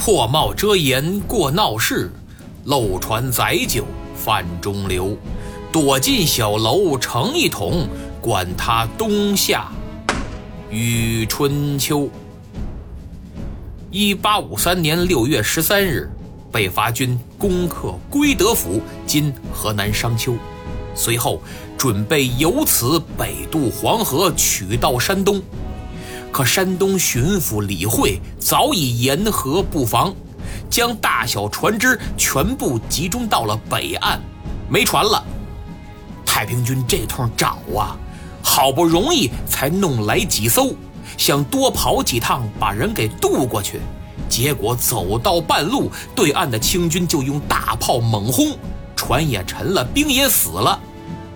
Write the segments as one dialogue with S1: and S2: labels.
S1: 破帽遮颜过闹市，漏船载酒泛中流。躲进小楼成一统，管他冬夏与春秋。一八五三年六月十三日，北伐军攻克归德府（今河南商丘），随后准备由此北渡黄河，取道山东。可山东巡抚李会早已沿河布防，将大小船只全部集中到了北岸，没船了。太平军这通找啊，好不容易才弄来几艘，想多跑几趟把人给渡过去，结果走到半路，对岸的清军就用大炮猛轰，船也沉了，兵也死了。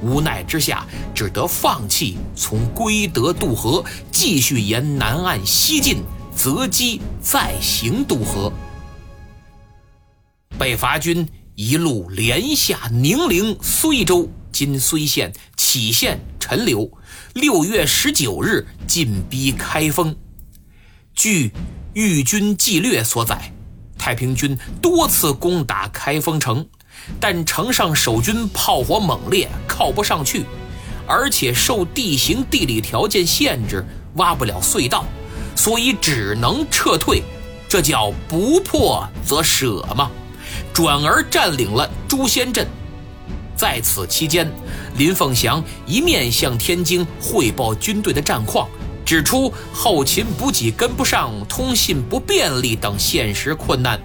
S1: 无奈之下，只得放弃从归德渡河，继续沿南岸西进，择机再行渡河。北伐军一路连下宁陵、睢州（今睢县）、杞县、陈留，六月十九日进逼开封。据《豫军纪略》所载，太平军多次攻打开封城。但城上守军炮火猛烈，靠不上去，而且受地形地理条件限制，挖不了隧道，所以只能撤退。这叫不破则舍嘛。转而占领了朱仙镇。在此期间，林凤祥一面向天津汇报军队的战况，指出后勤补给跟不上、通信不便利等现实困难，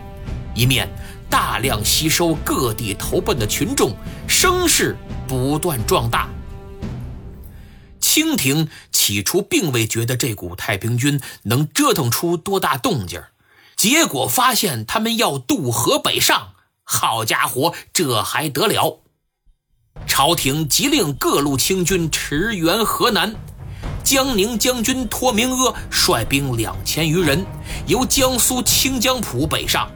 S1: 一面。大量吸收各地投奔的群众，声势不断壮大。清廷起初并未觉得这股太平军能折腾出多大动静结果发现他们要渡河北上，好家伙，这还得了！朝廷急令各路清军驰援河南，江宁将军托明阿率兵两千余人，由江苏清江浦北上。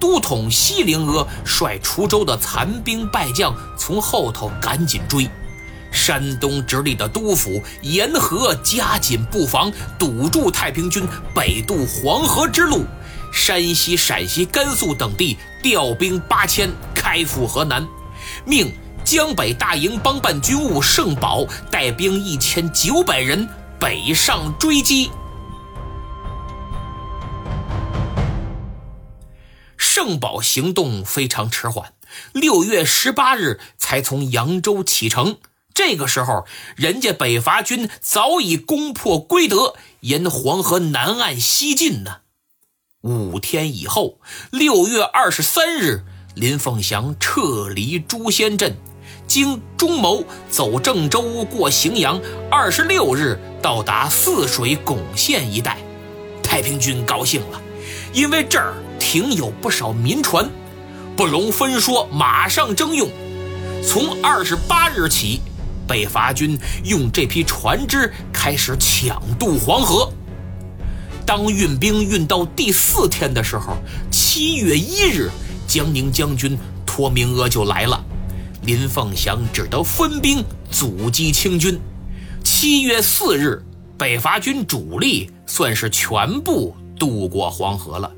S1: 都统西陵阿率滁州的残兵败将从后头赶紧追，山东直隶的督府沿河加紧布防，堵住太平军北渡黄河之路。山西、陕西、甘肃等地调兵八千开赴河南，命江北大营帮办军务盛宝带兵一千九百人北上追击。郑宝行动非常迟缓，六月十八日才从扬州启程。这个时候，人家北伐军早已攻破归德，沿黄河南岸西进呢。五天以后，六月二十三日，林凤祥撤离朱仙镇，经中牟走郑州过荥阳，二十六日到达泗水巩县一带。太平军高兴了，因为这儿。停有不少民船，不容分说，马上征用。从二十八日起，北伐军用这批船只开始抢渡黄河。当运兵运到第四天的时候，七月一日，江宁将军托明阿就来了，林凤祥只得分兵阻击清军。七月四日，北伐军主力算是全部渡过黄河了。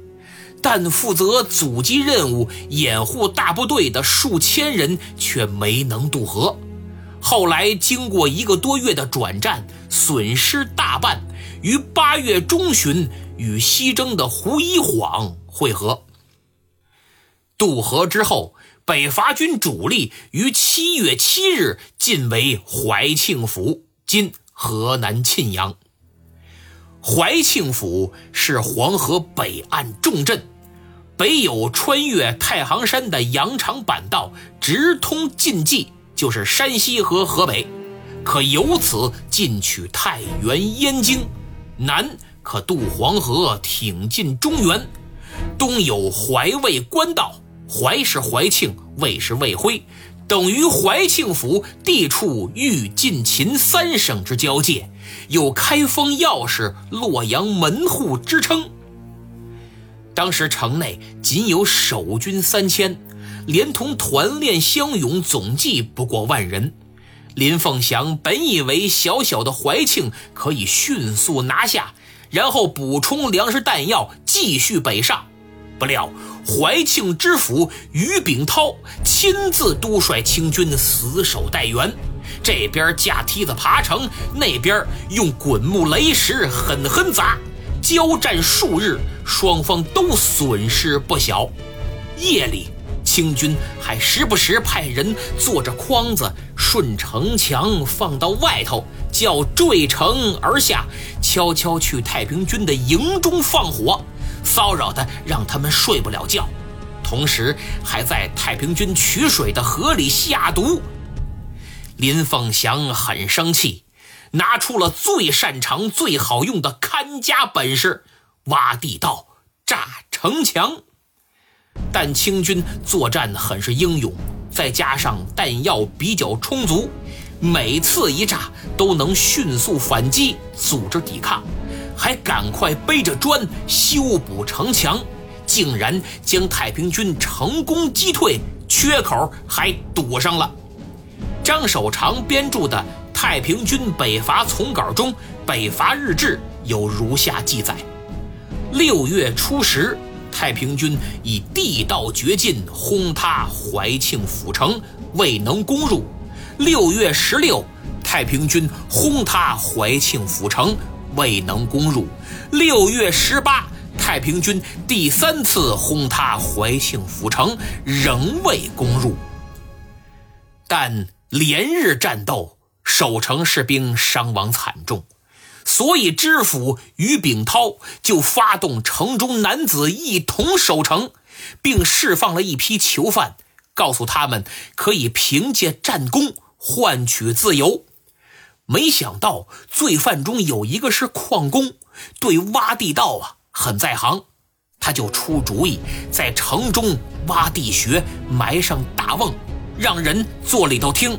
S1: 但负责阻击任务、掩护大部队的数千人却没能渡河。后来经过一个多月的转战，损失大半，于八月中旬与西征的胡一晃会合。渡河之后，北伐军主力于七月七日进围怀庆府（今河南沁阳）。怀庆府是黄河北岸重镇。北有穿越太行山的羊肠板道，直通晋冀，就是山西和河北，可由此进取太原、燕京；南可渡黄河，挺进中原。东有淮渭官道，淮是怀庆，渭是渭辉，等于怀庆府地处豫晋秦三省之交界，有开封钥匙、洛阳门户之称。当时城内仅有守军三千，连同团练乡勇，总计不过万人。林凤祥本以为小小的怀庆可以迅速拿下，然后补充粮食弹药，继续北上。不料怀庆知府于秉涛亲自督率清军死守待援，这边架梯子爬城，那边用滚木雷石狠狠砸，交战数日，双方都损失不小。夜里。清军还时不时派人坐着筐子顺城墙放到外头，叫坠城而下，悄悄去太平军的营中放火，骚扰的让他们睡不了觉。同时还在太平军取水的河里下毒。林凤祥很生气，拿出了最擅长、最好用的看家本事——挖地道、炸城墙。但清军作战很是英勇，再加上弹药比较充足，每次一炸都能迅速反击，组织抵抗，还赶快背着砖修补城墙，竟然将太平军成功击退，缺口还堵上了。张守常编著的《太平军北伐丛稿》中，《北伐日志》有如下记载：六月初十。太平军以地道绝境轰塌怀庆府城，未能攻入。六月十六，太平军轰塌怀庆府城，未能攻入。六月十八，太平军第三次轰塌怀庆府城，仍未攻入。但连日战斗，守城士兵伤亡惨重。所以，知府于秉涛就发动城中男子一同守城，并释放了一批囚犯，告诉他们可以凭借战功换取自由。没想到，罪犯中有一个是矿工，对挖地道啊很在行，他就出主意在城中挖地穴，埋上大瓮，让人坐里头听，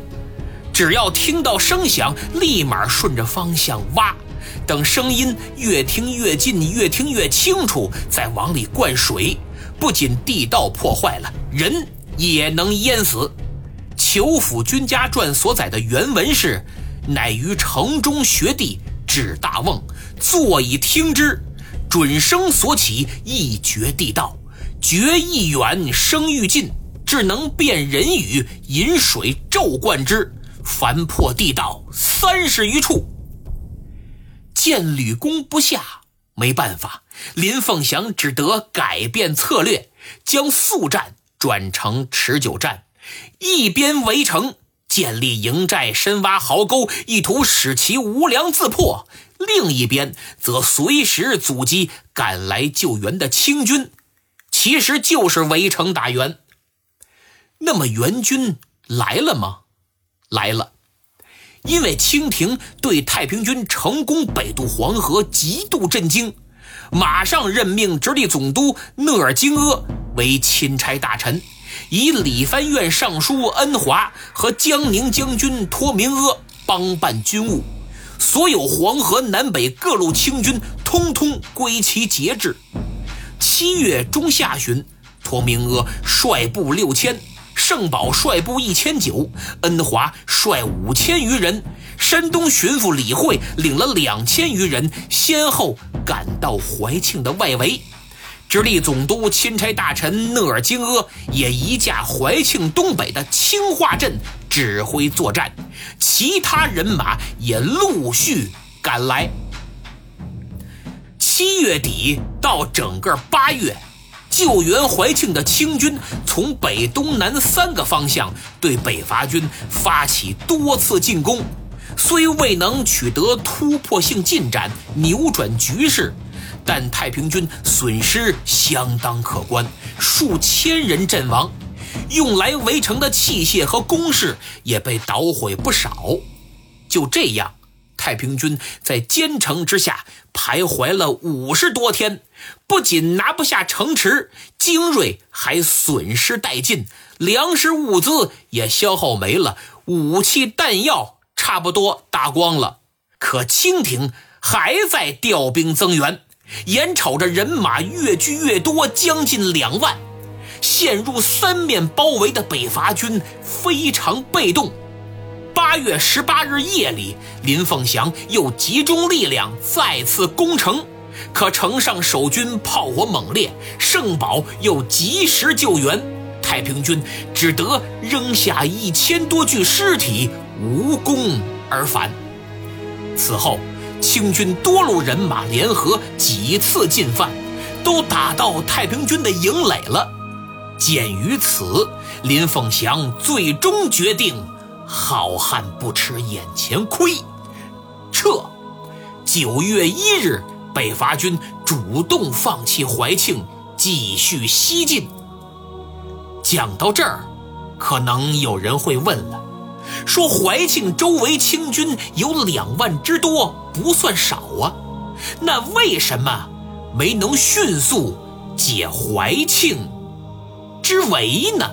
S1: 只要听到声响，立马顺着方向挖。等声音越听越近，越听越清楚，再往里灌水，不仅地道破坏了，人也能淹死。《裘府君家传》所载的原文是：“乃于城中学地，指大瓮，坐以听之。准声所起，一绝地道；绝亦远，声愈近，只能辨人语，引水骤灌之，凡破地道三十余处。”见屡攻不下，没办法，林凤祥只得改变策略，将速战转成持久战，一边围城建立营寨、深挖壕沟，意图使其无粮自破；另一边则随时阻击赶来救援的清军，其实就是围城打援。那么援军来了吗？来了。因为清廷对太平军成功北渡黄河极度震惊，马上任命直隶总督讷尔金阿为钦差大臣，以理藩院尚书恩华和江宁将军托明阿帮办军务，所有黄河南北各路清军通通归其节制。七月中下旬，托明阿率部六千。盛宝率部一千九，恩华率五千余人，山东巡抚李会领了两千余人，先后赶到怀庆的外围。直隶总督钦差大臣讷尔金阿也移驾怀庆东北的清化镇指挥作战，其他人马也陆续赶来。七月底到整个八月。救援怀庆的清军从北、东南三个方向对北伐军发起多次进攻，虽未能取得突破性进展、扭转局势，但太平军损失相当可观，数千人阵亡，用来围城的器械和工事也被捣毁不少。就这样。太平军在坚城之下徘徊了五十多天，不仅拿不下城池，精锐还损失殆尽，粮食物资也消耗没了，武器弹药差不多打光了。可清廷还在调兵增援，眼瞅着人马越聚越多，将近两万，陷入三面包围的北伐军非常被动。八月十八日夜里，林凤祥又集中力量再次攻城，可城上守军炮火猛烈，圣宝又及时救援，太平军只得扔下一千多具尸体，无功而返。此后，清军多路人马联合几次进犯，都打到太平军的营垒了。鉴于此，林凤祥最终决定：好汉不吃眼前亏，撤。九月一日，北伐军主动放弃怀庆，继续西进。讲到这儿，可能有人会问了：说怀庆周围清军有两万之多，不算少啊，那为什么没能迅速解怀庆之围呢？